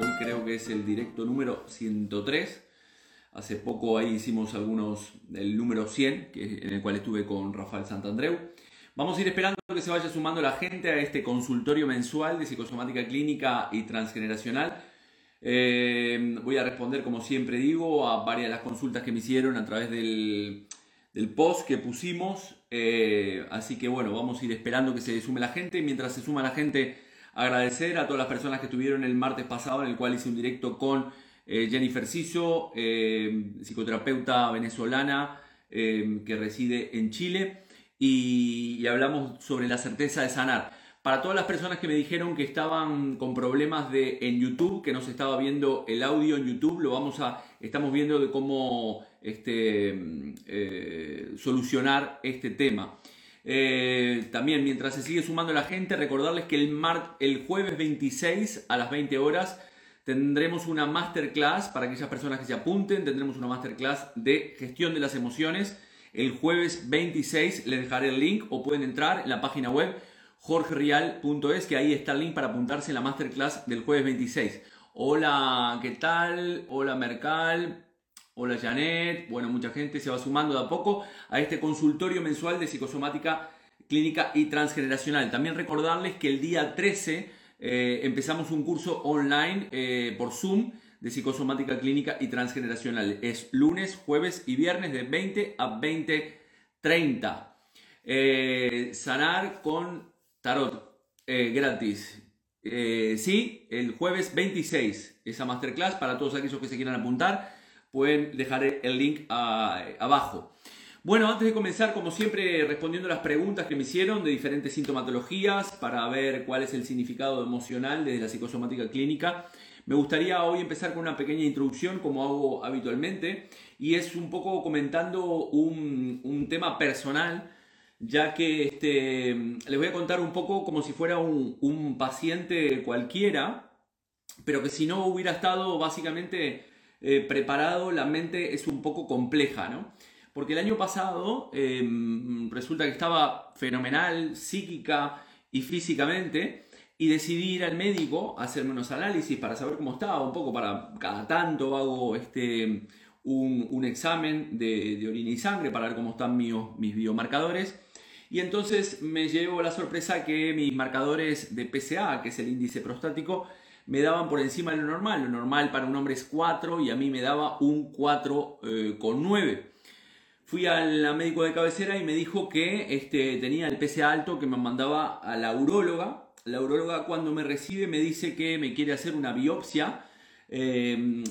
Hoy creo que es el directo número 103. Hace poco ahí hicimos algunos del número 100, que, en el cual estuve con Rafael Santandreu. Vamos a ir esperando que se vaya sumando la gente a este consultorio mensual de psicosomática clínica y transgeneracional eh, voy a responder, como siempre digo, a varias de las consultas que me hicieron a través del, post que pusimos. Eh, así que bueno, vamos a ir esperando que se sume la gente. Mientras se suma la gente, agradecer a todas las personas que estuvieron el martes pasado, en el cual hice un directo con eh, Jennifer Ciso, psicoterapeuta venezolana que reside en Chile, y hablamos sobre la certeza de sanar. Para todas las personas que me dijeron que estaban con problemas de, en YouTube, que no se estaba viendo el audio en YouTube, lo vamos a, estamos viendo de cómo este, eh, solucionar este tema. Eh, también, mientras se sigue sumando la gente, recordarles que el, el jueves 26 a las 20 horas tendremos una masterclass para aquellas personas que se apunten. Tendremos una masterclass de gestión de las emociones. El jueves 26 les dejaré el link o pueden entrar en la página web jorgerial.es, que ahí está el link para apuntarse en la masterclass del jueves 26. Hola, ¿qué tal? Hola, Mercal. Hola, Janet. Bueno, mucha gente se va sumando de a poco a este consultorio mensual de psicosomática clínica y transgeneracional. También recordarles que el día 13 eh, empezamos un curso online eh, por Zoom de psicosomática clínica y transgeneracional. Es lunes, jueves y viernes de 20 a 20.30. Eh, sanar con Tarot gratis. Sí, el jueves 26, esa masterclass para todos aquellos que se quieran apuntar. Pueden dejar el link abajo. Bueno, antes de comenzar, como siempre, respondiendo las preguntas que me hicieron de diferentes sintomatologías para ver cuál es el significado emocional desde la psicosomática clínica, me gustaría hoy empezar con una pequeña introducción, como hago habitualmente, y es un poco comentando un, un tema personal ya que este, les voy a contar un poco como si fuera un, paciente cualquiera, pero que si no hubiera estado básicamente eh, preparado, la mente es un poco compleja, ¿no? Porque el año pasado em, resulta que estaba fenomenal, psíquica y físicamente, y decidí ir al médico a hacerme unos análisis para saber cómo estaba, un poco para cada tanto hago este, un, examen de, orina y sangre para ver cómo están mis biomarcadores. Y entonces me llevo la sorpresa que mis marcadores de PSA, que es el índice prostático, me daban por encima de lo normal. Lo normal para un hombre es 4 y a mí me daba un 4 eh, con 9. Fui al médico de cabecera y me dijo que este, tenía el PSA alto que me mandaba a la uróloga. La uróloga cuando me recibe me dice que me quiere hacer una biopsia eh,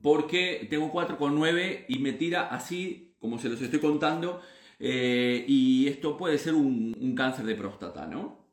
porque tengo 4,9 y me tira así, como se los estoy contando, eh, y esto puede ser un, cáncer de próstata, ¿no?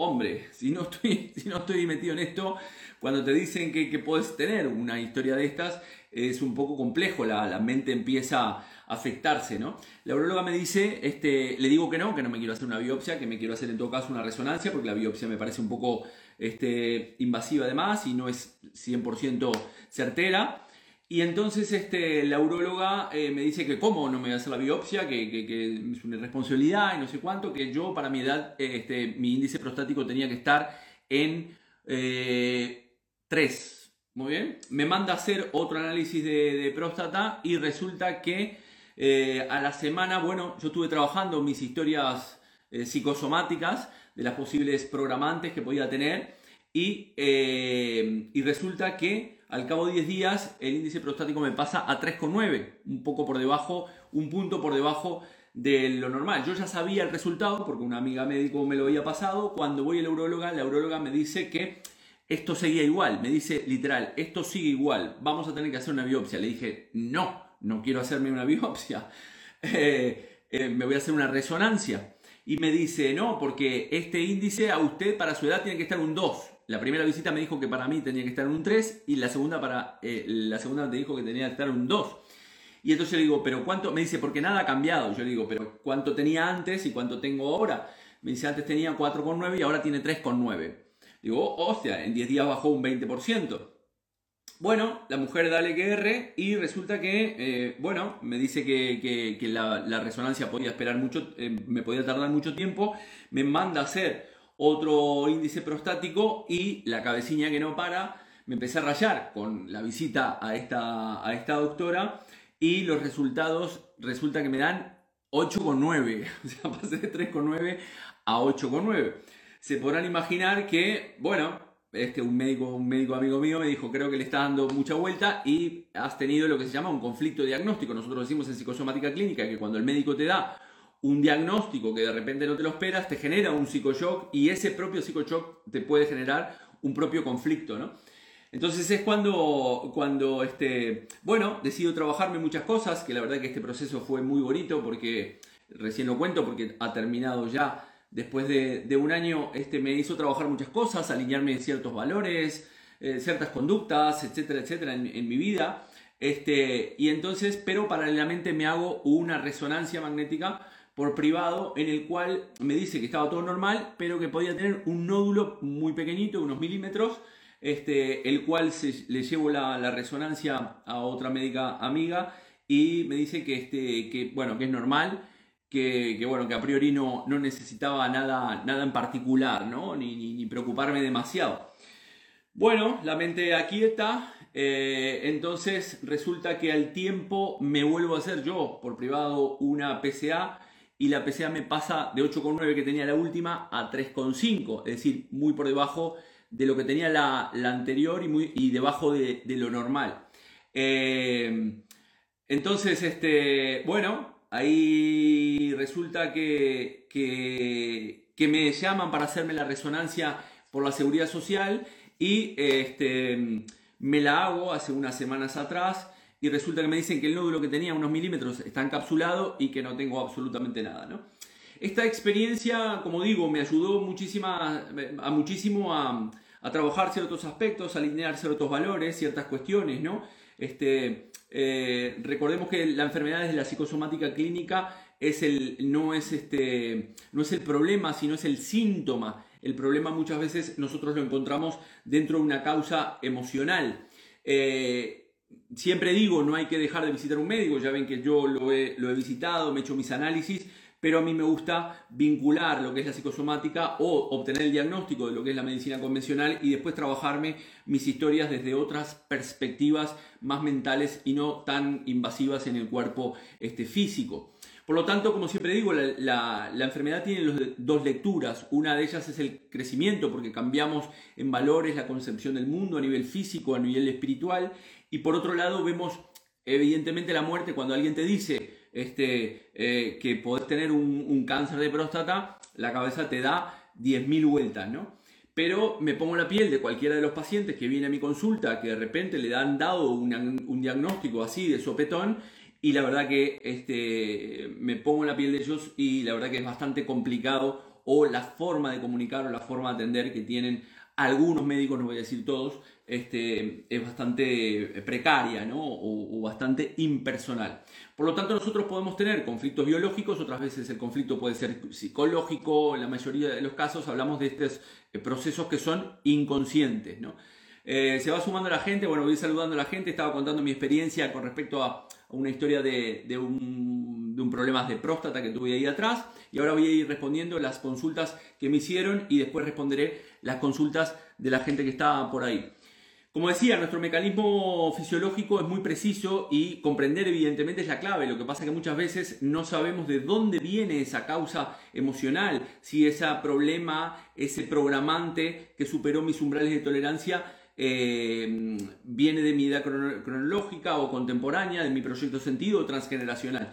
Hombre, si no, estoy, si no estoy metido en esto, cuando te dicen que, puedes tener una historia de estas, es un poco complejo, la, la, mente empieza a afectarse, ¿no? La urologa me dice, este, le digo que no, que no me quiero hacer una biopsia, que me quiero hacer en todo caso una resonancia, porque la biopsia me parece un poco este, invasiva además y no es 100% certera. Y entonces este, la urologa eh, me dice que cómo no me voy a hacer la biopsia, que, es una irresponsabilidad y no sé cuánto, que yo para mi edad, este, mi índice prostático tenía que estar en 3. Eh, Muy bien. Me manda a hacer otro análisis de, próstata y resulta que eh, a la semana, bueno, yo estuve trabajando mis historias psicosomáticas de las posibles programantes que podía tener y, y resulta que al cabo de 10 días el índice prostático me pasa a 3,9, un poco por debajo, un punto por debajo de lo normal. Yo ya sabía el resultado porque una amiga médico me lo había pasado. Cuando voy a la urologa, la urologa me dice que esto seguía igual. Me dice literal, esto sigue igual. Vamos a tener que hacer una biopsia. Le dije, no, no quiero hacerme una biopsia. Eh, eh, me voy a hacer una resonancia. Y me dice, no, porque este índice a usted para su edad tiene que estar un 2. La primera visita me dijo que para mí tenía que estar un 3 y la segunda, para, eh, la segunda me dijo que tenía que estar un 2. Y entonces le digo, pero ¿cuánto? Me dice, porque nada ha cambiado. Yo le digo, pero ¿cuánto tenía antes y cuánto tengo ahora? Me dice, antes tenía 4,9 y ahora tiene 3,9. Digo, oh, hostia, en 10 días bajó un 20%. Bueno, la mujer da LQR y resulta que, eh, bueno, me dice que, la, resonancia podía esperar mucho, eh, me podía tardar mucho tiempo, me manda a hacer otro índice prostático y la cabecilla que no para, me empecé a rayar con la visita a esta, a esta doctora y los resultados resulta que me dan 8,9, o sea, pasé de 3,9 a 8,9. Se podrán imaginar que, bueno, este, un, médico, un médico amigo mío me dijo, creo que le está dando mucha vuelta y has tenido lo que se llama un conflicto diagnóstico. Nosotros decimos en psicosomática clínica que cuando el médico te da un diagnóstico que de repente no te lo esperas, te genera un psicoshock y ese propio psicoshock te puede generar un propio conflicto, ¿no? Entonces es cuando, cuando este, bueno, decido trabajarme muchas cosas, que la verdad que este proceso fue muy bonito porque, recién lo cuento porque ha terminado ya después de, un año, este, me hizo trabajar muchas cosas, alinearme ciertos valores, eh, ciertas conductas, etcétera, etcétera, en, mi vida. Este, y entonces, pero paralelamente me hago una resonancia magnética por privado en el cual me dice que estaba todo normal, pero que podía tener un nódulo muy pequeñito, unos milímetros, este, el cual le llevo la, resonancia a otra médica amiga y me dice que, este, que, bueno, que es normal que, bueno, que a priori no, no necesitaba nada, nada en particular, ¿no? Ni, preocuparme demasiado. Bueno, la mente aquieta, eh, entonces resulta que al tiempo me vuelvo a hacer yo por privado una PCA y la PCA me pasa de 8,9 que tenía la última a 3,5, es decir, muy por debajo de lo que tenía la, anterior y, muy, y debajo de, lo normal. Eh, entonces, este, bueno, ahí resulta que, que, me llaman para hacerme la resonancia por la seguridad social y este, me la hago hace unas semanas atrás y resulta que me dicen que el nódulo que tenía unos milímetros está encapsulado y que no tengo absolutamente nada. ¿no? Esta experiencia, como digo, me ayudó muchísima, a muchísimo a, a trabajar ciertos aspectos, a alinear ciertos valores, ciertas cuestiones, ¿no? Este, eh, recordemos que la enfermedad de la psicosomática clínica es el, no, es este, no es el problema, sino es el síntoma. El problema muchas veces nosotros lo encontramos dentro de una causa emocional. Eh, siempre digo, no hay que dejar de visitar un médico, ya ven que yo lo he, lo he visitado, me he hecho mis análisis, pero a mí me gusta vincular lo que es la psicosomática o obtener el diagnóstico de lo que es la medicina convencional y después trabajarme mis historias desde otras perspectivas más mentales y no tan invasivas en el cuerpo este, físico. Por lo tanto, como siempre digo, la, enfermedad tiene dos lecturas. Una de ellas es el crecimiento, porque cambiamos en valores la concepción del mundo a nivel físico, a nivel espiritual. Y por otro lado, vemos evidentemente la muerte cuando alguien te dice, este, eh, que podés tener un, cáncer de próstata, la cabeza te da 10.000 vueltas, ¿no? Pero me pongo la piel de cualquiera de los pacientes que viene a mi consulta, que de repente le han dado un, diagnóstico así de sopetón, y la verdad que este, me pongo la piel de ellos y la verdad que es bastante complicado o la forma de comunicar o la forma de atender que tienen algunos médicos, no voy a decir todos, este, es bastante precaria ¿no? o, bastante impersonal. Por lo tanto, nosotros podemos tener conflictos biológicos, otras veces el conflicto puede ser psicológico, en la mayoría de los casos hablamos de estos eh, procesos que son inconscientes. ¿no? Eh, se va sumando la gente, bueno, voy saludando a la gente, estaba contando mi experiencia con respecto a una historia de, un, de un problema de próstata que tuve ahí atrás y ahora voy a ir respondiendo las consultas que me hicieron y después responderé las consultas de la gente que estaba por ahí. Como decía, nuestro mecanismo fisiológico es muy preciso y comprender evidentemente es la clave. Lo que pasa es que muchas veces no sabemos de dónde viene esa causa emocional, si ese problema, ese programante que superó mis umbrales de tolerancia eh, viene de mi edad cronológica o contemporánea, de mi proyecto sentido o transgeneracional.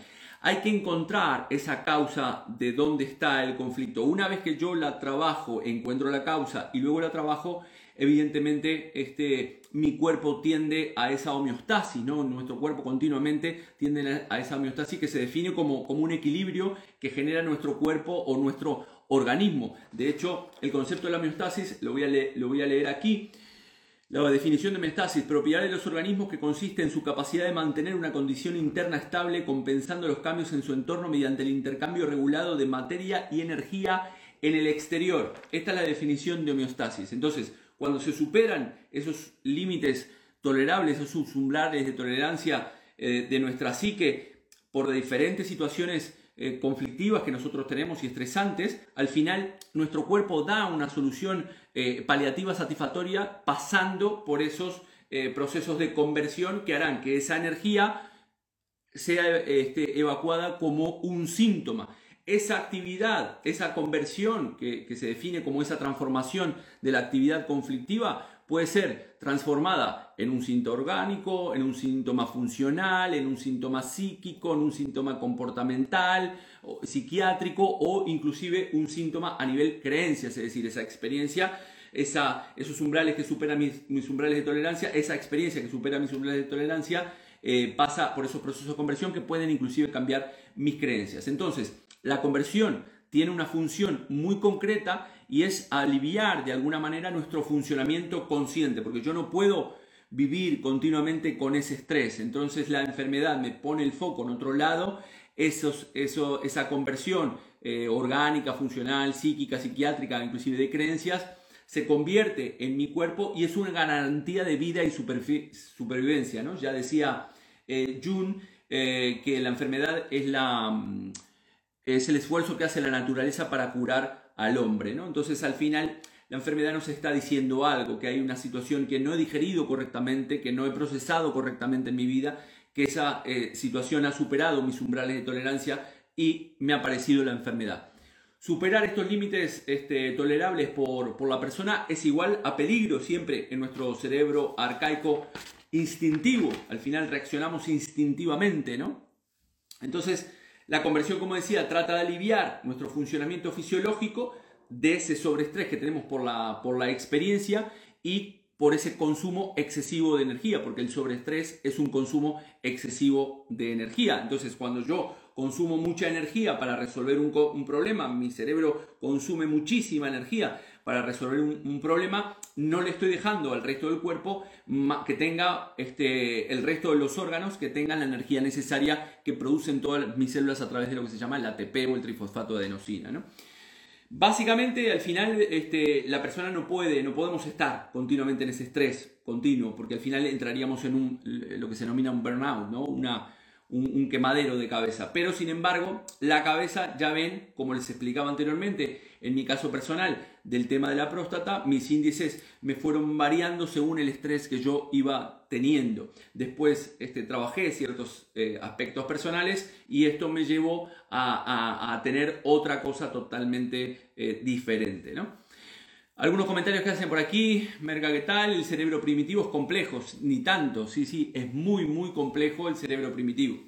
Hay que encontrar esa causa de dónde está el conflicto. Una vez que yo la trabajo, encuentro la causa y luego la trabajo, evidentemente este, mi cuerpo tiende a esa homeostasis, ¿no? Nuestro cuerpo continuamente tiende a esa homeostasis que se define como, como un equilibrio que genera nuestro cuerpo o nuestro organismo. De hecho, el concepto de la homeostasis lo voy a, lo voy a leer aquí. La definición de homeostasis, propiedad de los organismos que consiste en su capacidad de mantener una condición interna estable compensando los cambios en su entorno mediante el intercambio regulado de materia y energía en el exterior. Esta es la definición de homeostasis. Entonces, cuando se superan esos límites tolerables, esos umbrales de tolerancia eh, de nuestra psique por diferentes situaciones eh, conflictivas que nosotros tenemos y estresantes, al final nuestro cuerpo da una solución eh, paliativa satisfactoria pasando por esos procesos de conversión que harán que esa energía sea este, evacuada como un síntoma. Esa actividad, esa conversión que, se define como esa transformación de la actividad conflictiva puede ser transformada en un síntoma orgánico, en un síntoma funcional, en un síntoma psíquico, en un síntoma comportamental, psiquiátrico o inclusive un síntoma a nivel creencias, es decir, esa experiencia, esa, esos umbrales que superan mis, mis umbrales de tolerancia, esa experiencia que supera mis umbrales de tolerancia, eh, pasa por esos procesos de conversión que pueden inclusive cambiar mis creencias. Entonces, la conversión tiene una función muy concreta y es aliviar de alguna manera nuestro funcionamiento consciente, porque yo no puedo vivir continuamente con ese estrés. Entonces la enfermedad me pone el foco en otro lado, esos, eso, esa conversión eh, orgánica, funcional, psíquica, psiquiátrica, inclusive de creencias, se convierte en mi cuerpo y es una garantía de vida y supervivencia. ¿no? Ya decía eh, eh, que la enfermedad es la mm, es el esfuerzo que hace la naturaleza para curar al hombre, ¿no? Entonces al final la enfermedad nos está diciendo algo, que hay una situación que no he digerido correctamente, que no he procesado correctamente en mi vida, que esa eh, situación ha superado mis umbrales de tolerancia y me ha aparecido la enfermedad. Superar estos límites este, tolerables por, por la persona es igual a peligro siempre en nuestro cerebro arcaico instintivo. Al final reaccionamos instintivamente, ¿no? Entonces, la conversión, como decía, trata de aliviar nuestro funcionamiento fisiológico de ese sobreestrés que tenemos por la, por la experiencia y por ese consumo excesivo de energía, porque el sobreestrés es un consumo excesivo de energía. Entonces, cuando yo consumo mucha energía para resolver un, un problema, mi cerebro consume muchísima energía para resolver un, problema, no le estoy dejando al resto del cuerpo que tenga este, el resto de los órganos que tengan la energía necesaria que producen todas mis células a través de lo que se llama el ATP o el trifosfato de adenosina. ¿no? Básicamente, al final, este, la persona no puede, no podemos estar continuamente en ese estrés continuo, porque al final entraríamos en un, lo que se denomina un burnout, ¿no? Una, un, quemadero de cabeza. Pero sin embargo, la cabeza, ya ven, como les explicaba anteriormente, en mi caso personal del tema de la próstata, mis índices me fueron variando según el estrés que yo iba teniendo. Después este, trabajé ciertos eh, aspectos personales y esto me llevó a, tener otra cosa totalmente eh, diferente. ¿no? Algunos comentarios que hacen por aquí, Merga, ¿qué tal? El cerebro primitivo es complejo, ni tanto, sí, sí, es muy, muy complejo el cerebro primitivo.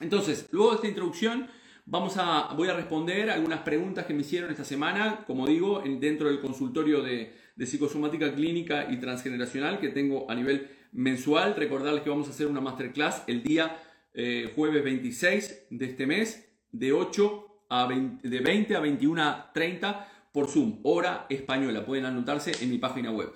Entonces, luego de esta introducción, vamos a, voy a responder algunas preguntas que me hicieron esta semana, como digo, dentro del consultorio de, psicosomática clínica y transgeneracional que tengo a nivel mensual. Recordarles que vamos a hacer una masterclass el día eh, jueves 26 de este mes, de 8 a 20, de 20 a 21.30 por Zoom, hora española. Pueden anotarse en mi página web.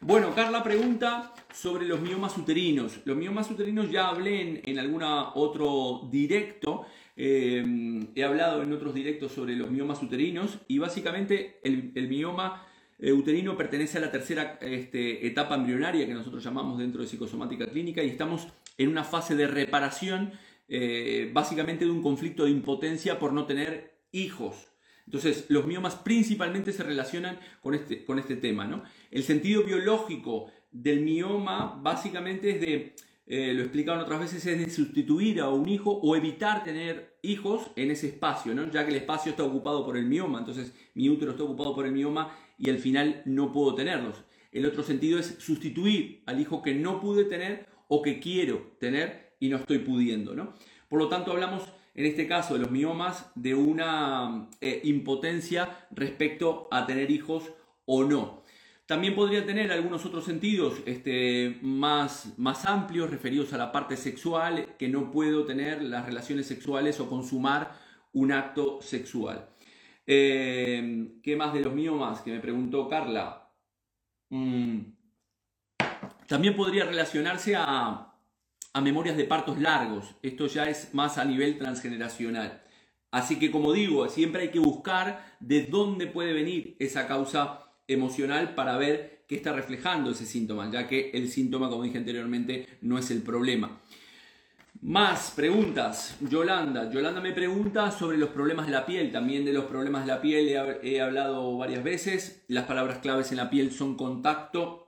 Bueno, Carla pregunta sobre los miomas uterinos. Los miomas uterinos ya hablé en, algún otro directo. Eh, he hablado en otros directos sobre los miomas uterinos y básicamente el, mioma eh, uterino pertenece a la tercera este, etapa embrionaria que nosotros llamamos dentro de psicosomática clínica y estamos en una fase de reparación eh, básicamente de un conflicto de impotencia por no tener hijos. Entonces, los miomas principalmente se relacionan con este, con este tema. ¿no? El sentido biológico del mioma básicamente es de, eh, lo he explicado otras veces, es de sustituir a un hijo o evitar tener hijos en ese espacio, ¿no? ya que el espacio está ocupado por el mioma. Entonces, mi útero está ocupado por el mioma y al final no puedo tenerlos. El otro sentido es sustituir al hijo que no pude tener o que quiero tener y no estoy pudiendo. ¿no? Por lo tanto, hablamos en este caso de los miomas, de una eh, impotencia respecto a tener hijos o no. También podría tener algunos otros sentidos este, más, más amplios referidos a la parte sexual, que no puedo tener las relaciones sexuales o consumar un acto sexual. Eh, ¿Qué más de los miomas? Que me preguntó Carla. Mm, también podría relacionarse a, a memorias de partos largos. Esto ya es más a nivel transgeneracional. Así que como digo, siempre hay que buscar de dónde puede venir esa causa emocional para ver qué está reflejando ese síntoma, ya que el síntoma, como dije anteriormente, no es el problema. Más preguntas. Yolanda. Yolanda me pregunta sobre los problemas de la piel. También de los problemas de la piel he, hablado varias veces. Las palabras claves en la piel son contacto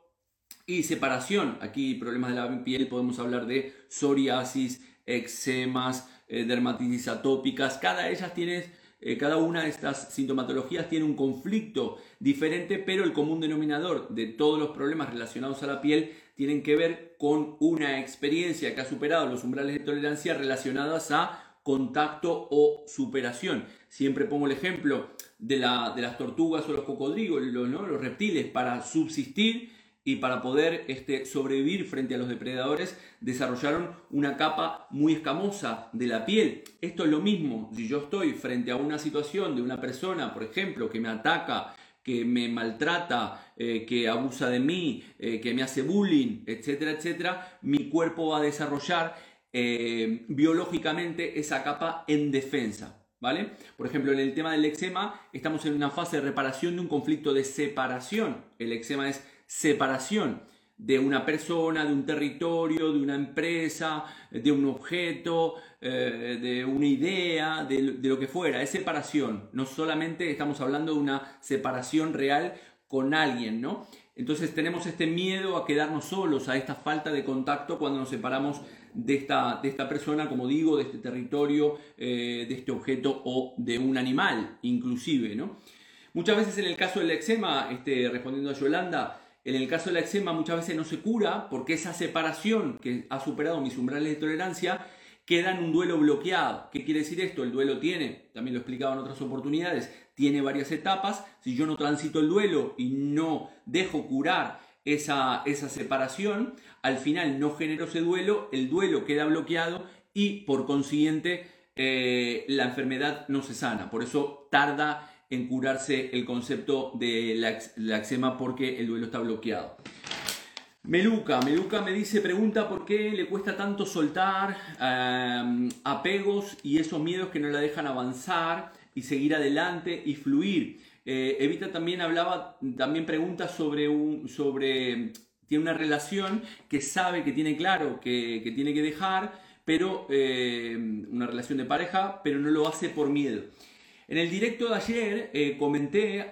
y separación. Aquí problemas de la piel podemos hablar de psoriasis, eczemas, eh, dermatitis atópicas. Cada de ellas tiene eh, cada una de estas sintomatologías tiene un conflicto diferente, pero el común denominador de todos los problemas relacionados a la piel tienen que ver con una experiencia que ha superado los umbrales de tolerancia relacionadas a contacto o superación. Siempre pongo el ejemplo de, las tortugas o los cocodrilos, los reptiles, para subsistir y para poder este, sobrevivir frente a los depredadores desarrollaron una capa muy escamosa de la piel. Esto es lo mismo, si yo estoy frente a una situación de una persona, por ejemplo, que me ataca, que me maltrata, eh, que abusa de mí, eh, que me hace bullying, etcétera, etcétera, mi cuerpo va a desarrollar eh, biológicamente esa capa en defensa. ¿Vale? Por ejemplo, en el tema del eczema, estamos en una fase de reparación de un conflicto de separación. El eczema es separación de una persona, de un territorio, de una empresa, de un objeto, eh, de una idea, de, lo que fuera. Es separación. No solamente estamos hablando de una separación real con alguien, ¿no? Entonces tenemos este miedo a quedarnos solos, a esta falta de contacto cuando nos separamos de esta, de esta persona, como digo, de este territorio, eh, de este objeto o de un animal, inclusive, ¿no? Muchas veces en el caso del eczema, este, respondiendo a Yolanda, en el caso del eczema muchas veces no se cura porque esa separación que ha superado mis umbrales de tolerancia queda en un duelo bloqueado. ¿Qué quiere decir esto? El duelo tiene, también lo he explicado en otras oportunidades, tiene varias etapas. Si yo no transito el duelo y no dejo curar esa, esa separación, al final no genero ese duelo, el duelo queda bloqueado y por consiguiente eh, la enfermedad no se sana. Por eso tarda en curarse el concepto de la, eczema porque el duelo está bloqueado. Meluca, Meluca me dice, pregunta por qué le cuesta tanto soltar em, apegos y esos miedos que no la dejan avanzar y seguir adelante y fluir. Eh, Evita también hablaba, también pregunta sobre un, sobre, tiene una relación que sabe que tiene claro que, que tiene que dejar, pero eh, una relación de pareja, pero no lo hace por miedo. En el directo de ayer eh, comenté,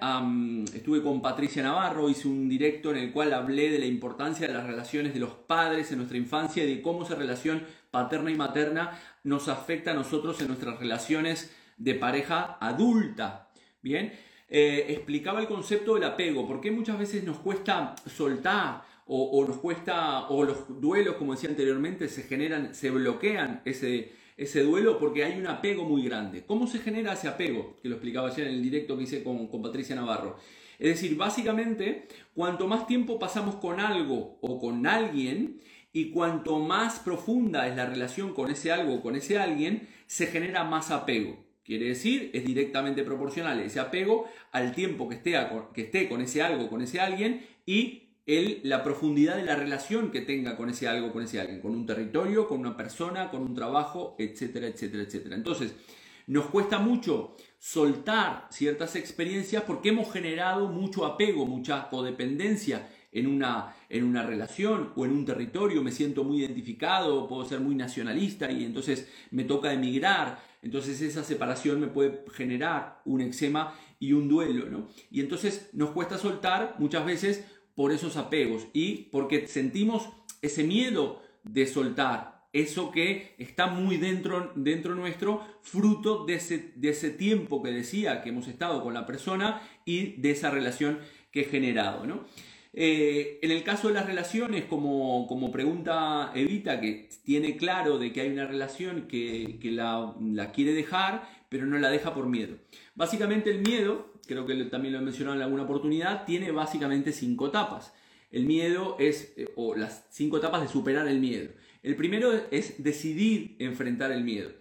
estuve con Patricia Navarro, hice un directo en el cual hablé de la importancia de las relaciones de los padres en nuestra infancia y de cómo esa relación paterna y materna nos afecta a nosotros en nuestras relaciones de pareja adulta. Bien, eh, explicaba el concepto del apego, porque muchas veces nos cuesta soltar o, o nos cuesta, o los duelos, como decía anteriormente, se generan, se bloquean ese ese duelo porque hay un apego muy grande. ¿Cómo se genera ese apego? Que lo explicaba ayer en el directo que hice con, Patricia Navarro. Es decir, básicamente, cuanto más tiempo pasamos con algo o con alguien, y cuanto más profunda es la relación con ese algo o con ese alguien, se genera más apego. Quiere decir, es directamente proporcional ese apego al tiempo que esté, que esté con ese algo, con ese alguien y el, la profundidad de la relación que tenga con ese algo, con ese alguien, con un territorio, con una persona, con un trabajo, etcétera, etcétera, etcétera. Entonces, nos cuesta mucho soltar ciertas experiencias porque hemos generado mucho apego, mucha codependencia en una, en una relación o en un territorio, me siento muy identificado, puedo ser muy nacionalista y entonces me toca emigrar, entonces esa separación me puede generar un eczema y un duelo, ¿no? Y entonces nos cuesta soltar muchas veces por esos apegos y porque sentimos ese miedo de soltar, eso que está muy dentro, dentro nuestro, fruto de ese, de ese tiempo que decía que hemos estado con la persona y de esa relación que he generado. ¿no? Eh, en el caso de las relaciones, como, como, pregunta Evita, que tiene claro de que hay una relación que, que la, la quiere dejar, pero no la deja por miedo. Básicamente el miedo creo que también lo he mencionado en alguna oportunidad, tiene básicamente cinco etapas. El miedo es, eh, o las cinco etapas de superar el miedo. El primero es decidir enfrentar el miedo.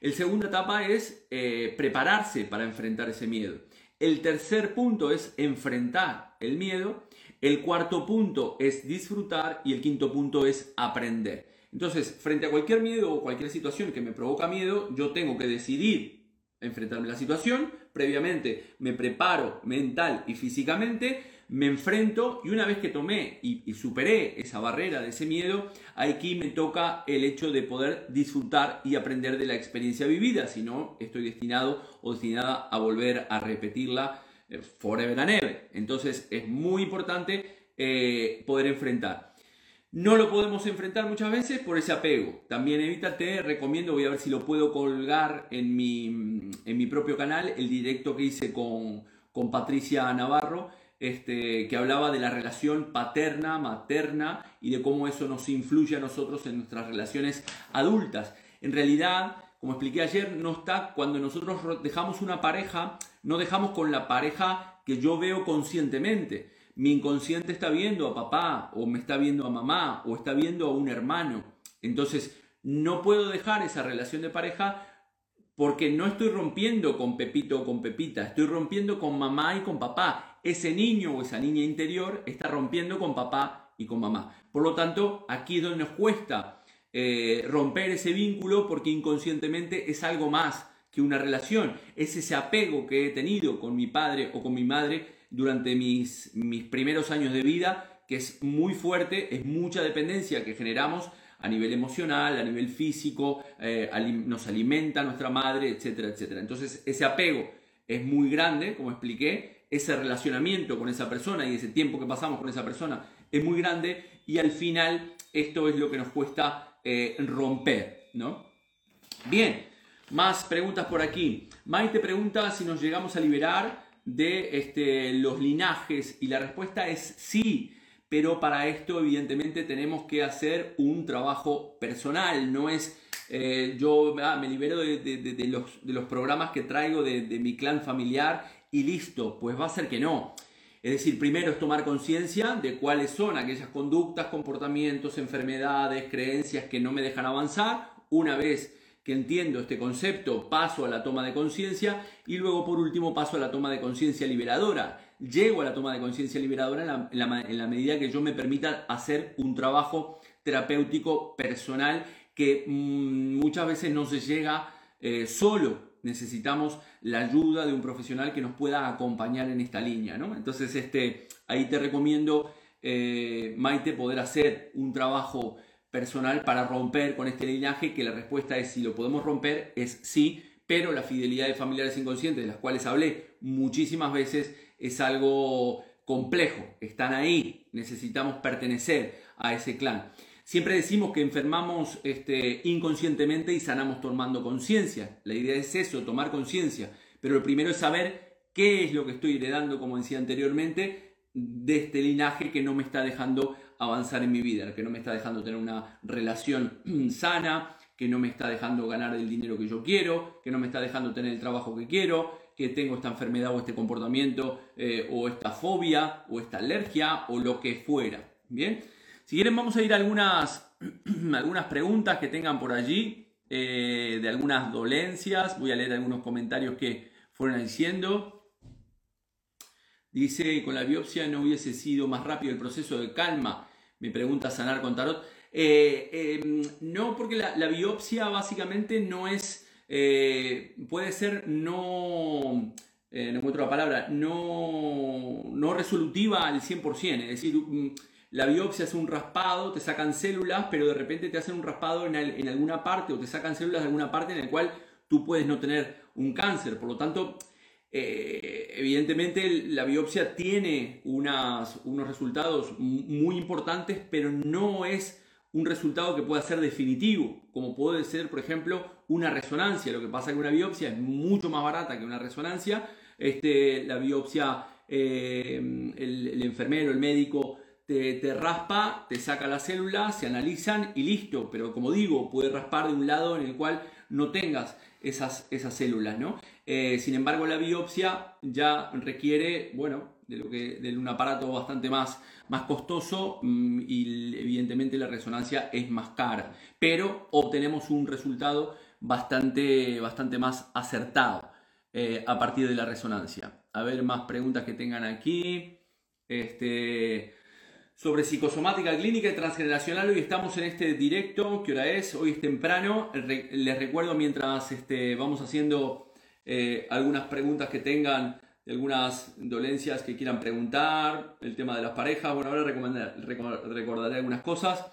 El segunda etapa es eh, prepararse para enfrentar ese miedo. El tercer punto es enfrentar el miedo. El cuarto punto es disfrutar y el quinto punto es aprender. Entonces, frente a cualquier miedo o cualquier situación que me provoca miedo, yo tengo que decidir enfrentarme a la situación, previamente me preparo mental y físicamente, me enfrento y una vez que tomé y, superé esa barrera de ese miedo, aquí me toca el hecho de poder disfrutar y aprender de la experiencia vivida, si no estoy destinado o destinada a volver a repetirla eh, forever and ever. Entonces es muy importante eh, poder enfrentar. No lo podemos enfrentar muchas veces por ese apego. También evítate, recomiendo, voy a ver si lo puedo colgar en mi, en mi propio canal, el directo que hice con, con Patricia Navarro, este, que hablaba de la relación paterna, materna y de cómo eso nos influye a nosotros en nuestras relaciones adultas. En realidad, como expliqué ayer, no está cuando nosotros dejamos una pareja, no dejamos con la pareja que yo veo conscientemente mi inconsciente está viendo a papá o me está viendo a mamá o está viendo a un hermano. Entonces, no puedo dejar esa relación de pareja porque no estoy rompiendo con Pepito o con Pepita, estoy rompiendo con mamá y con papá. Ese niño o esa niña interior está rompiendo con papá y con mamá. Por lo tanto, aquí es donde nos cuesta eh, romper ese vínculo porque inconscientemente es algo más que una relación. Es ese apego que he tenido con mi padre o con mi madre durante mis, mis primeros años de vida, que es muy fuerte, es mucha dependencia que generamos a nivel emocional, a nivel físico, eh, nos alimenta nuestra madre, etcétera, etcétera. Entonces ese apego es muy grande, como expliqué, ese relacionamiento con esa persona y ese tiempo que pasamos con esa persona es muy grande y al final esto es lo que nos cuesta eh, romper, ¿no? Bien, más preguntas por aquí. Maite pregunta si nos llegamos a liberar de este, los linajes y la respuesta es sí, pero para esto evidentemente tenemos que hacer un trabajo personal, no es eh, yo ah, me libero de, los, de, los, programas que traigo de, mi clan familiar y listo, pues va a ser que no. Es decir, primero es tomar conciencia de cuáles son aquellas conductas, comportamientos, enfermedades, creencias que no me dejan avanzar. Una vez entiendo este concepto, paso a la toma de conciencia y luego por último paso a la toma de conciencia liberadora. Llego a la toma de conciencia liberadora en la, medida que yo me permita hacer un trabajo terapéutico personal que mm, muchas veces no se llega eh, solo. Necesitamos la ayuda de un profesional que nos pueda acompañar en esta línea. ¿no? Entonces, este, ahí te recomiendo, eh, Maite, poder hacer un trabajo personal para romper con este linaje, que la respuesta es si lo podemos romper, es sí, pero la fidelidad de familiares inconscientes, de las cuales hablé muchísimas veces, es algo complejo, están ahí, necesitamos pertenecer a ese clan. Siempre decimos que enfermamos este, inconscientemente y sanamos tomando conciencia. La idea es eso, tomar conciencia. Pero lo primero es saber qué es lo que estoy heredando, como decía anteriormente, de este linaje que no me está dejando avanzar en mi vida, que no me está dejando tener una relación sana, que no me está dejando ganar el dinero que yo quiero, que no me está dejando tener el trabajo que quiero, que tengo esta enfermedad o este comportamiento eh, o esta fobia o esta alergia o lo que fuera. Bien, si quieren vamos a ir a algunas, algunas preguntas que tengan por allí, eh, de algunas dolencias, voy a leer algunos comentarios que fueron diciendo. Dice, con la biopsia no hubiese sido más rápido el proceso de calma me pregunta sanar con tarot. Eh, em, no, porque la, biopsia básicamente no es, eh, puede ser no, eh, no encuentro la palabra, no, no resolutiva al 100%. Es decir, mm, la biopsia es un raspado, te sacan células, pero de repente te hacen un raspado en, en alguna parte o te sacan células de alguna parte en la cual tú puedes no tener un cáncer. Por lo tanto, eh, evidentemente la biopsia tiene unos resultados muy importantes, pero no es un resultado que pueda ser definitivo, como puede ser, por ejemplo, una resonancia. Lo que pasa es que una biopsia es mucho más barata que una resonancia. Este, la biopsia, eh, el, enfermero, el médico te, te, raspa, te saca las células, se analizan y listo. Pero como digo, puede raspar de un lado en el cual no tengas esas, esas células, ¿no? Eh, sin embargo, la biopsia ya requiere, bueno, de, lo que, de un aparato bastante más, más costoso mm, y evidentemente la resonancia es más cara, pero obtenemos un resultado bastante, bastante más acertado eh, a partir de la resonancia. A ver más preguntas que tengan aquí. Este, sobre psicosomática clínica y transgeneracional. Hoy estamos en este directo, ¿qué hora es? Hoy es temprano. les recuerdo mientras este, vamos haciendo eh, algunas preguntas que tengan algunas dolencias que quieran preguntar, el tema de las parejas. Bueno, ahora recordaré algunas cosas.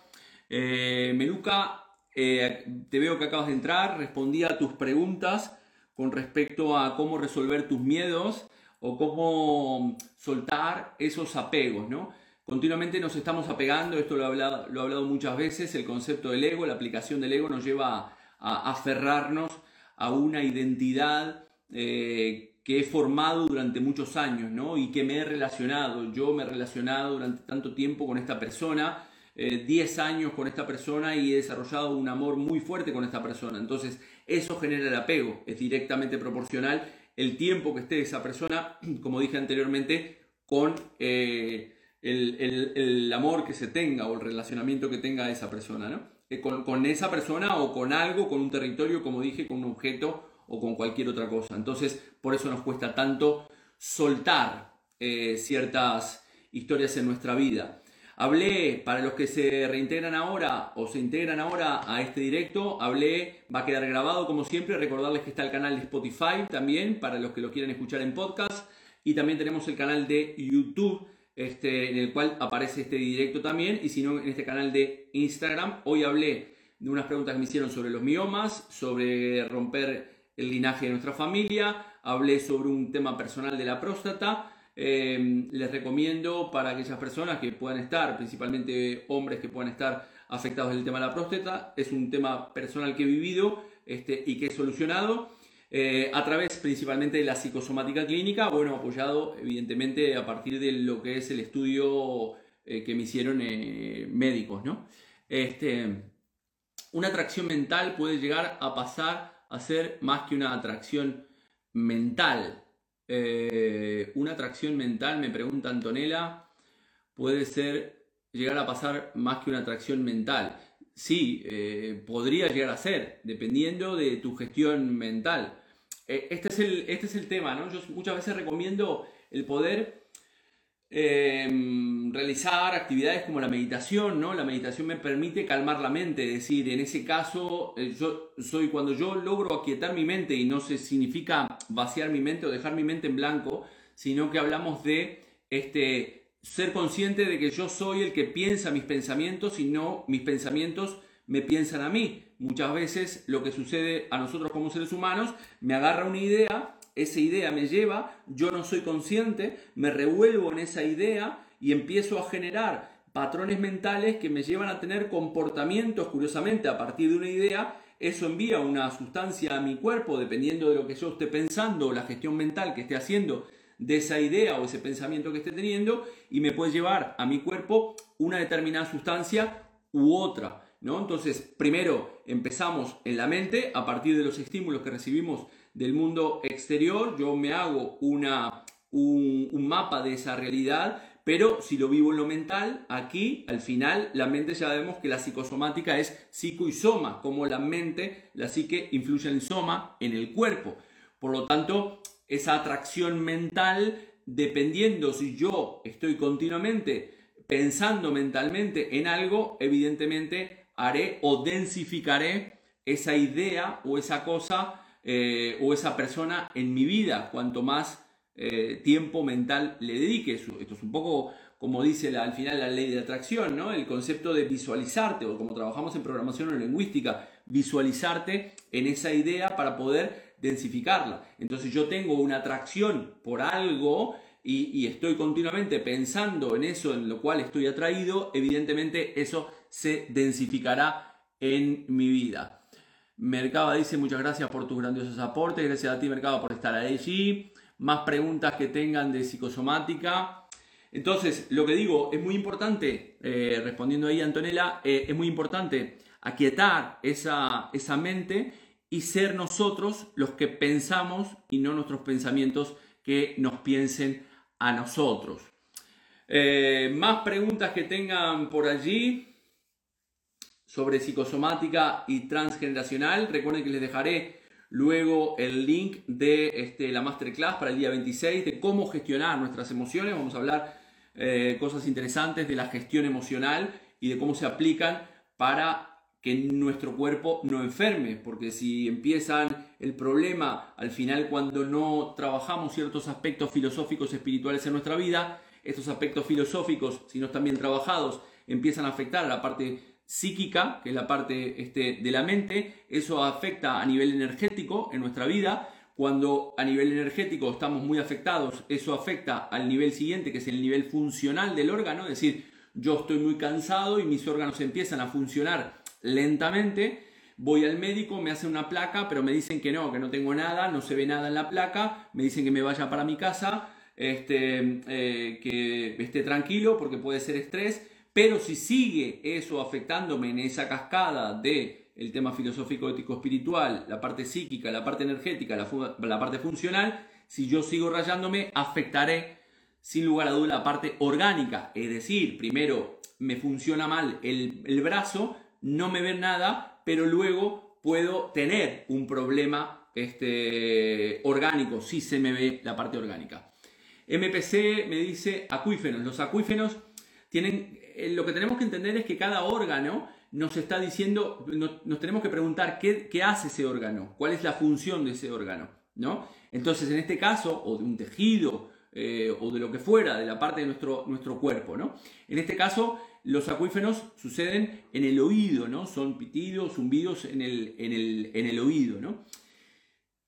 Eh, Meluca, eh, te veo que acabas de entrar, respondí a tus preguntas con respecto a cómo resolver tus miedos o cómo soltar esos apegos, ¿no? Continuamente nos estamos apegando, esto lo he hablado, lo hablado muchas veces, el concepto del ego, la aplicación del ego nos lleva a, aferrarnos a una identidad eh, que he formado durante muchos años, ¿no? Y que me he relacionado, yo me he relacionado durante tanto tiempo con esta persona, 10 eh, años con esta persona y he desarrollado un amor muy fuerte con esta persona. Entonces, eso genera el apego, es directamente proporcional el tiempo que esté esa persona, como dije anteriormente, con... Eh, el, amor que se tenga o el relacionamiento que tenga esa persona, ¿no? Eh, con, esa persona o con algo, con un territorio, como dije, con un objeto o con cualquier otra cosa. Entonces, por eso nos cuesta tanto soltar eh, ciertas historias en nuestra vida. Hablé, para los que se reintegran ahora o se integran ahora a este directo, hablé, va a quedar grabado como siempre, recordarles que está el canal de Spotify también, para los que lo quieran escuchar en podcast, y también tenemos el canal de YouTube este, en el cual aparece este directo también, y si no, en este canal de Instagram. Hoy hablé de unas preguntas que me hicieron sobre los miomas, sobre romper el linaje de nuestra familia, hablé sobre un tema personal de la próstata. Em, les recomiendo para aquellas personas que puedan estar, principalmente hombres que puedan estar afectados del tema de la próstata, es un tema personal que he vivido este, y que he solucionado. Eh, a través principalmente de la psicosomática clínica, bueno, apoyado evidentemente a partir de lo que es el estudio eh, que me hicieron eh, médicos, ¿no? Este, una atracción mental puede llegar a pasar a ser más que una atracción mental. una atracción mental, me pregunta Antonella, puede ser llegar a pasar más que una atracción mental sí, eh, podría llegar a ser, dependiendo de tu gestión mental. Eh, este, es el, este es el tema, ¿no? Yo muchas veces recomiendo el poder em, realizar actividades como la meditación, ¿no? La meditación me permite calmar la mente, es decir, en ese caso, eh, yo soy cuando yo logro aquietar mi mente y no se significa vaciar mi mente o dejar mi mente en blanco, sino que hablamos de este ser consciente de que yo soy el que piensa mis pensamientos y no mis pensamientos me piensan a mí. Muchas veces lo que sucede a nosotros como seres humanos, me agarra una idea, esa idea me lleva, yo no soy consciente, me revuelvo en esa idea y empiezo a generar patrones mentales que me llevan a tener comportamientos, curiosamente, a partir de una idea, eso envía una sustancia a mi cuerpo, dependiendo de lo que yo esté pensando, la gestión mental que esté haciendo de esa idea o ese pensamiento que esté teniendo y me puede llevar a mi cuerpo una determinada sustancia u otra. ¿no? Entonces, primero empezamos en la mente, a partir de los estímulos que recibimos del mundo exterior, yo me hago una, un, mapa de esa realidad, pero si lo vivo en lo mental, aquí al final la mente ya vemos que la psicosomática es psico y soma, como la mente, la psique influye en soma, en el cuerpo. Por lo tanto, esa atracción mental, dependiendo si yo estoy continuamente pensando mentalmente en algo, evidentemente haré o densificaré esa idea o esa cosa eh, o esa persona en mi vida, cuanto más eh, tiempo mental le dedique. Esto es un poco como dice al final la ley de atracción, ¿no? El concepto de visualizarte, o como trabajamos en programación o lingüística, visualizarte en esa idea para poder densificarla. Entonces yo tengo una atracción por algo y, estoy continuamente pensando en eso en lo cual estoy atraído, evidentemente eso se densificará en mi vida. Mercaba dice muchas gracias por tus grandiosos aportes, gracias a ti Mercaba por estar allí. Más preguntas que tengan de psicosomática. Entonces, lo que digo, es muy importante, eh, respondiendo ahí a Antonella, eh, es muy importante aquietar esa, esa mente y ser nosotros los que pensamos y no nuestros pensamientos que nos piensen a nosotros. Eh, más preguntas que tengan por allí sobre psicosomática y transgeneracional. Recuerden que les dejaré luego el link de este, la masterclass para el día 26 de cómo gestionar nuestras emociones. Vamos a hablar eh, cosas interesantes de la gestión emocional y de cómo se aplican para que nuestro cuerpo no enferme, porque si empiezan el problema al final cuando no trabajamos ciertos aspectos filosóficos espirituales en nuestra vida, estos aspectos filosóficos, si no están bien trabajados, empiezan a afectar a la parte psíquica, que es la parte este, de la mente, eso afecta a nivel energético en nuestra vida, cuando a nivel energético estamos muy afectados, eso afecta al nivel siguiente, que es el nivel funcional del órgano, es decir, yo estoy muy cansado y mis órganos empiezan a funcionar lentamente, voy al médico, me hace una placa, pero me dicen que no, que no tengo nada, no se ve nada en la placa, me dicen que me vaya para mi casa, este, eh, que esté tranquilo porque puede ser estrés, pero si sigue eso afectándome en esa cascada de el tema filosófico, ético, espiritual, la parte psíquica, la parte energética, la, parte funcional, si yo sigo rayándome, afectaré sin lugar a duda la parte orgánica. Es decir, primero me funciona mal el, el brazo, no me ve nada, pero luego puedo tener un problema este, orgánico, si se me ve la parte orgánica. MPC me dice acuífenos. Los acuífenos tienen eh, lo que tenemos que entender es que cada órgano nos está diciendo, nos, tenemos que preguntar qué, hace ese órgano, cuál es la función de ese órgano, ¿no? Entonces, en este caso, o de un tejido, eh, o de lo que fuera, de la parte de nuestro, nuestro cuerpo, ¿no? En este caso, los acuífenos suceden en el oído, ¿no? Son pitidos, zumbidos en el, en el, en el oído, ¿no?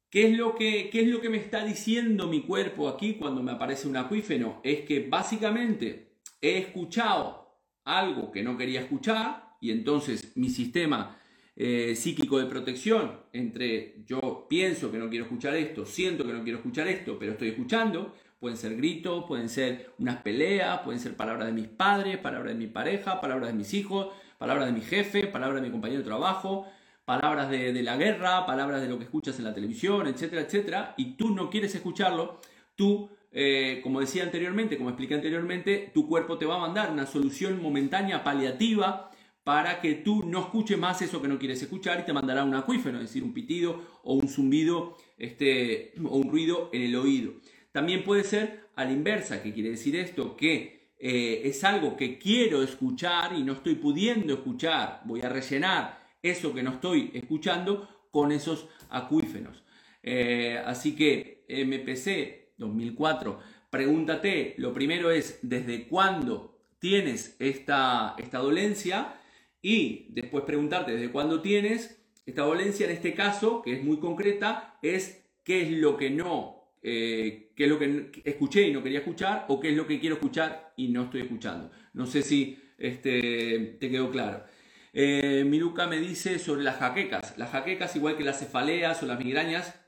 ¿Qué es, lo que, ¿Qué es lo que me está diciendo mi cuerpo aquí cuando me aparece un acuífeno? Es que básicamente he escuchado algo que no quería escuchar y entonces mi sistema eh, psíquico de protección entre yo pienso que no quiero escuchar esto, siento que no quiero escuchar esto, pero estoy escuchando, pueden ser gritos, pueden ser unas peleas, pueden ser palabras de mis padres, palabras de mi pareja, palabras de mis hijos, palabras de mi jefe, palabras de mi compañero de trabajo, palabras de, de la guerra, palabras de lo que escuchas en la televisión, etcétera, etcétera, y tú no quieres escucharlo, tú eh, como decía anteriormente, como expliqué anteriormente, tu cuerpo te va a mandar una solución momentánea, paliativa, para que tú no escuches más eso que no quieres escuchar y te mandará un acuífero, es decir, un pitido o un zumbido este, o un ruido en el oído. También puede ser a la inversa, que quiere decir esto, que eh, es algo que quiero escuchar y no estoy pudiendo escuchar, voy a rellenar eso que no estoy escuchando con esos acuífenos. Eh, así que MPC 2004. Pregúntate, lo primero es desde cuándo tienes esta, esta dolencia y después preguntarte desde cuándo tienes esta dolencia, en este caso, que es muy concreta, es qué es lo que no, eh, qué es lo que escuché y no quería escuchar o qué es lo que quiero escuchar y no estoy escuchando. No sé si este, te quedó claro. Eh, Miluca me dice sobre las jaquecas. Las jaquecas, igual que las cefaleas o las migrañas,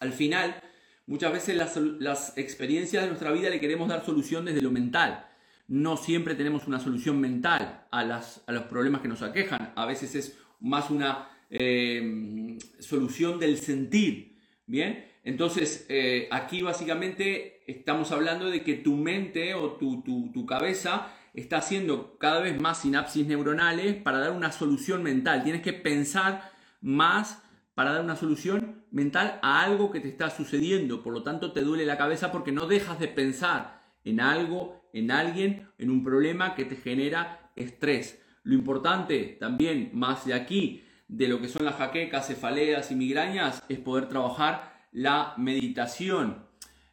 al final Muchas veces las, experiencias de nuestra vida le queremos dar solución desde lo mental. No siempre tenemos una solución mental a, las, a los problemas que nos aquejan. A veces es más una eh, solución del sentir. Bien, entonces eh, aquí básicamente estamos hablando de que tu mente o tu, tu, tu cabeza está haciendo cada vez más sinapsis neuronales para dar una solución mental. Tienes que pensar más para dar una solución mental a algo que te está sucediendo. Por lo tanto, te duele la cabeza porque no dejas de pensar en algo, en alguien, en un problema que te genera estrés. Lo importante también, más de aquí, de lo que son las jaquecas, cefaleas y migrañas, es poder trabajar la meditación.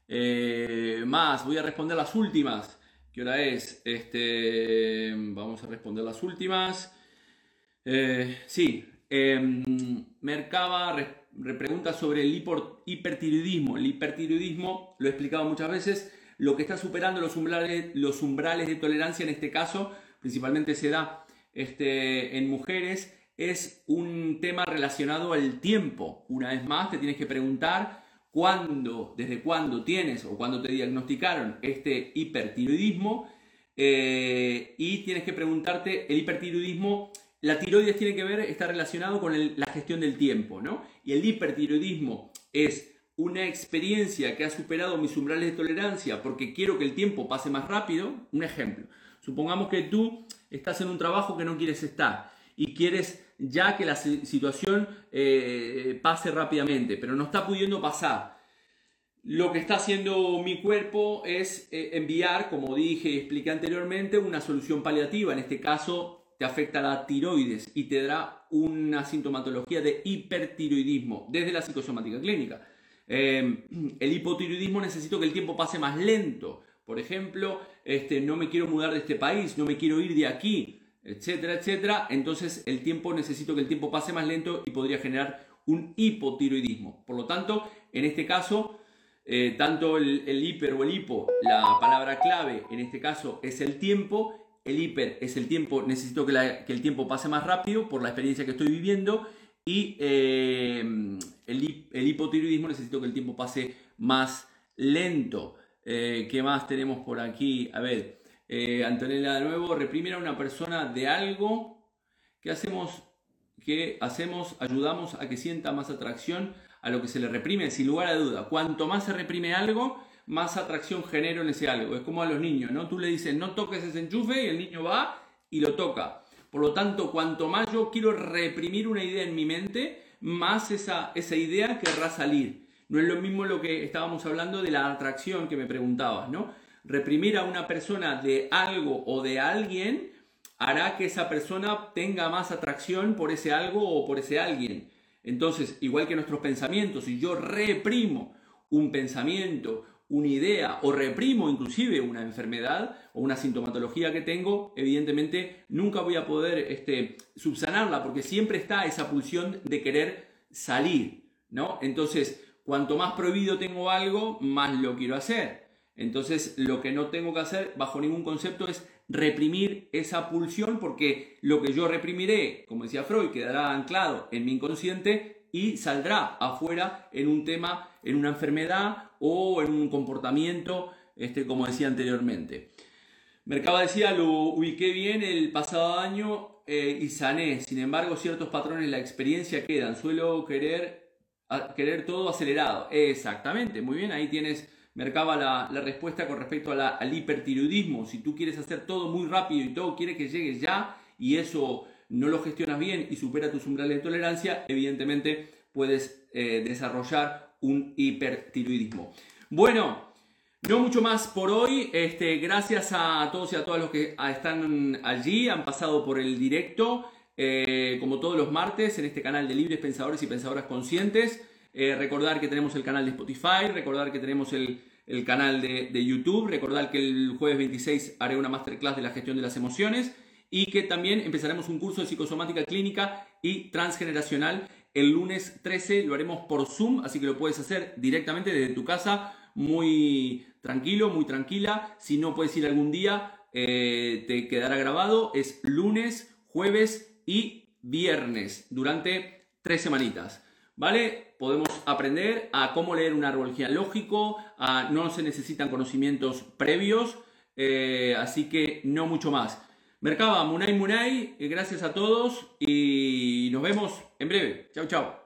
Eh, más, voy a responder las últimas. ¿Qué hora es? Este, vamos a responder las últimas. Eh, sí, eh, Mercaba pregunta sobre el hipertiroidismo. El hipertiroidismo, lo he explicado muchas veces, lo que está superando los umbrales, los umbrales de tolerancia en este caso, principalmente se da este, en mujeres, es un tema relacionado al tiempo. Una vez más, te tienes que preguntar cuándo, desde cuándo tienes o cuándo te diagnosticaron este hipertiroidismo eh, y tienes que preguntarte el hipertiroidismo la tiroides tiene que ver, está relacionado con la gestión del tiempo, ¿no? Y el hipertiroidismo es una experiencia que ha superado mis umbrales de tolerancia porque quiero que el tiempo pase más rápido. Un ejemplo, supongamos que tú estás en un trabajo que no quieres estar y quieres ya que la situación eh, pase rápidamente, pero no está pudiendo pasar. Lo que está haciendo mi cuerpo es eh, enviar, como dije y expliqué anteriormente, una solución paliativa, en este caso te afecta la tiroides y te dará una sintomatología de hipertiroidismo desde la psicosomática clínica. Em, el hipotiroidismo necesito que el tiempo pase más lento. Por ejemplo, este, no me quiero mudar de este país, no me quiero ir de aquí, etcétera, etcétera. Entonces el tiempo necesito que el tiempo pase más lento y podría generar un hipotiroidismo. Por lo tanto, en este caso, eh, tanto el, hiper o el hipo, la palabra clave en este caso es el tiempo. El hiper es el tiempo, necesito que, el tiempo pase más rápido por la experiencia que estoy viviendo. Y eh, el, hipotiroidismo necesito que el tiempo pase más lento. Eh, ¿Qué más tenemos por aquí? A ver, Antonella de nuevo, reprimir a una persona de algo. ¿Qué hacemos? ¿Qué hacemos? Ayudamos a que sienta más atracción a lo que se le reprime, sin lugar a duda. Cuanto más se reprime algo, más atracción genera en ese algo. Es como a los niños, ¿no? Tú le dices, no toques ese enchufe y el niño va y lo toca. Por lo tanto, cuanto más yo quiero reprimir una idea en mi mente, más esa, esa idea querrá salir. No es lo mismo lo que estábamos hablando de la atracción que me preguntabas, ¿no? Reprimir a una persona de algo o de alguien hará que esa persona tenga más atracción por ese algo o por ese alguien. Entonces, igual que nuestros pensamientos, si yo reprimo un pensamiento, una idea o reprimo inclusive una enfermedad o una sintomatología que tengo, evidentemente nunca voy a poder este, subsanarla porque siempre está esa pulsión de querer salir, ¿no? Entonces, cuanto más prohibido tengo algo, más lo quiero hacer. Entonces, lo que no tengo que hacer bajo ningún concepto es reprimir esa pulsión porque lo que yo reprimiré, como decía Freud, quedará anclado en mi inconsciente y saldrá afuera en un tema, en una enfermedad o en un comportamiento, este, como decía anteriormente. Mercaba decía, lo ubiqué bien el pasado año eh, y sané. Sin embargo, ciertos patrones la experiencia quedan. Suelo querer, querer todo acelerado. Exactamente, muy bien, ahí tienes Mercaba la, respuesta con respecto al hipertiroidismo. Si tú quieres hacer todo muy rápido y todo quiere que llegue ya y eso no lo gestionas bien y supera tus umbrales de tolerancia, evidentemente puedes eh, desarrollar un hipertiroidismo. Bueno, no mucho más por hoy. Este, gracias a todos y a todas los que están allí, han pasado por el directo, eh, como todos los martes, en este canal de Libres Pensadores y Pensadoras Conscientes. Eh, recordar que tenemos el canal de Spotify, recordar que tenemos el, canal de, YouTube, recordar que el jueves 26 haré una masterclass de la gestión de las emociones y que también empezaremos un curso de psicosomática clínica y transgeneracional el lunes 13, lo haremos por Zoom, así que lo puedes hacer directamente desde tu casa, muy tranquilo, muy tranquila. Si no puedes ir algún día, eh, te quedará grabado. Es lunes, jueves y viernes durante tres semanitas. ¿Vale? Podemos aprender a cómo leer un árbol genealógico, a, no se necesitan conocimientos previos, eh, así que no mucho más. Mercaba, Munay Munay, gracias a todos y nos vemos en breve. Chao, chao.